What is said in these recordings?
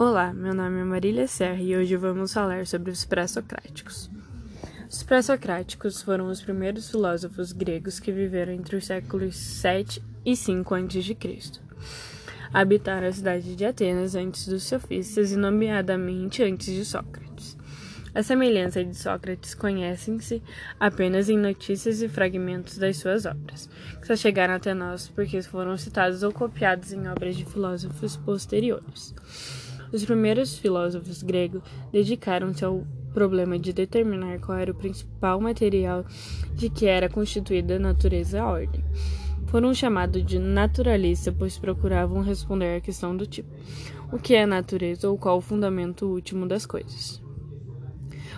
Olá, meu nome é Marília Serra e hoje vamos falar sobre os pré-socráticos. Os pré-socráticos foram os primeiros filósofos gregos que viveram entre os séculos 7 e 5 a.C. Habitaram a cidade de Atenas antes dos sofistas e, nomeadamente, antes de Sócrates. A semelhança de Sócrates conhecem-se apenas em notícias e fragmentos das suas obras, que só chegaram até nós porque foram citados ou copiados em obras de filósofos posteriores. Os primeiros filósofos gregos dedicaram-se ao problema de determinar qual era o principal material de que era constituída a natureza e a ordem. Foram chamados de naturalistas, pois procuravam responder à questão do tipo: o que é natureza ou qual o fundamento último das coisas.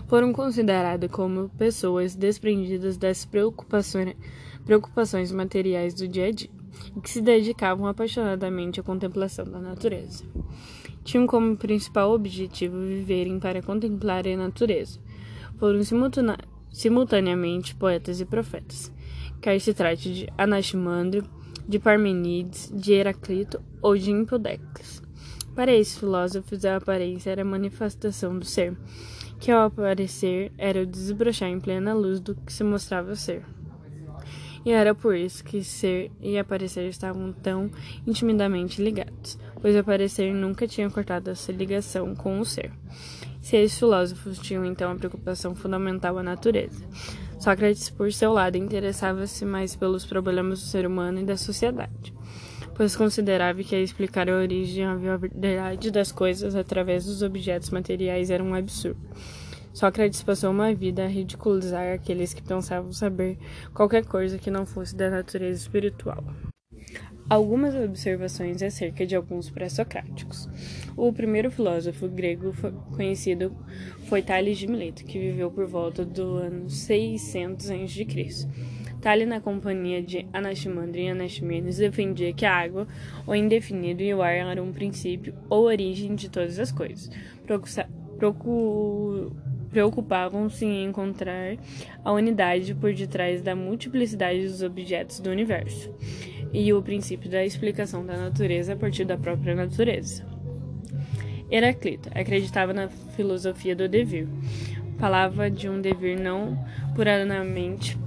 Foram considerados como pessoas desprendidas das preocupações, preocupações materiais do dia a dia e que se dedicavam apaixonadamente à contemplação da natureza tinham como principal objetivo viverem para contemplar a natureza. Foram simultaneamente poetas e profetas, quer se trate de Anaximandro, de Parmenides, de Heraclito ou de Empedocles. Para esses filósofos, a aparência era a manifestação do ser, que ao aparecer era o desbrochar em plena luz do que se mostrava ser. E era por isso que ser e aparecer estavam tão intimamente ligados, pois aparecer nunca tinha cortado essa ligação com o ser. Se esses filósofos tinham então a preocupação fundamental à natureza, Sócrates, por seu lado, interessava-se mais pelos problemas do ser humano e da sociedade, pois considerava que explicar a origem e a verdade das coisas através dos objetos materiais era um absurdo. Sócrates passou uma vida a ridicularizar aqueles que pensavam saber qualquer coisa que não fosse da natureza espiritual. Algumas observações acerca de alguns pré-socráticos. O primeiro filósofo grego conhecido foi Tales de Mileto, que viveu por volta do ano 600 a.C. Tales, na companhia de Anaximandro e Anaximenes, defendia que a água, o indefinido e o ar eram um princípio ou origem de todas as coisas. Procur preocupavam-se em encontrar a unidade por detrás da multiplicidade dos objetos do universo e o princípio da explicação da natureza a partir da própria natureza. Heraclito acreditava na filosofia do devir. Falava de um devir não puramente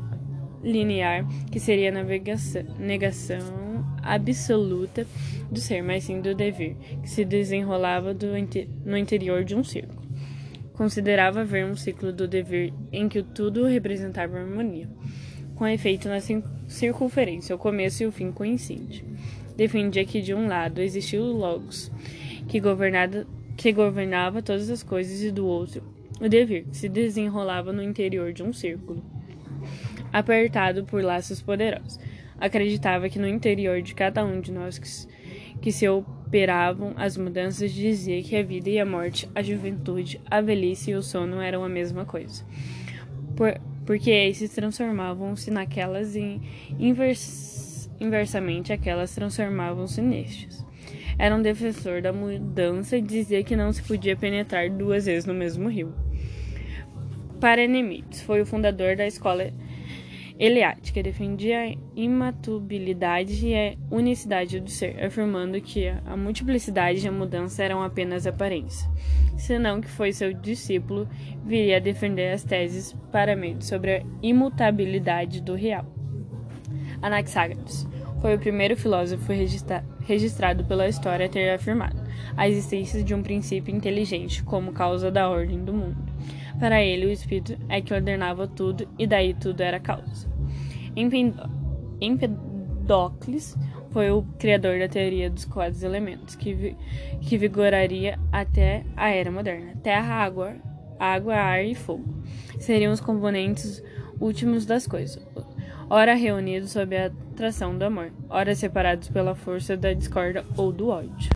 linear, que seria a negação absoluta do ser, mas sim do devir, que se desenrolava no interior de um círculo. Considerava ver um ciclo do dever em que tudo representava harmonia, com efeito na circunferência, o começo e o fim coincidem. Defendia que de um lado existia o Logos, que, governava, que governava todas as coisas, e do outro, o dever, que se desenrolava no interior de um círculo, apertado por laços poderosos. Acreditava que no interior de cada um de nós que, que se operavam as mudanças, dizia que a vida e a morte, a juventude, a velhice e o sono eram a mesma coisa. Por, porque esses transformavam-se naquelas e invers, inversamente aquelas transformavam-se nestes. Era um defensor da mudança e dizia que não se podia penetrar duas vezes no mesmo rio. Parenides foi o fundador da escola Eleática defendia a imatabilidade e a unicidade do ser, afirmando que a multiplicidade e a mudança eram apenas aparência, senão que foi seu discípulo viria a defender as teses Paramendes sobre a imutabilidade do real. Anaxágoras foi o primeiro filósofo registra registrado pela história a ter afirmado a existência de um princípio inteligente como causa da ordem do mundo para ele, o espírito é que ordenava tudo e daí tudo era causa. Empedocles foi o criador da teoria dos quatro elementos, que, vi que vigoraria até a era moderna. Terra, água, água, ar e fogo seriam os componentes últimos das coisas, ora reunidos sob a atração do amor, ora separados pela força da discórdia ou do ódio.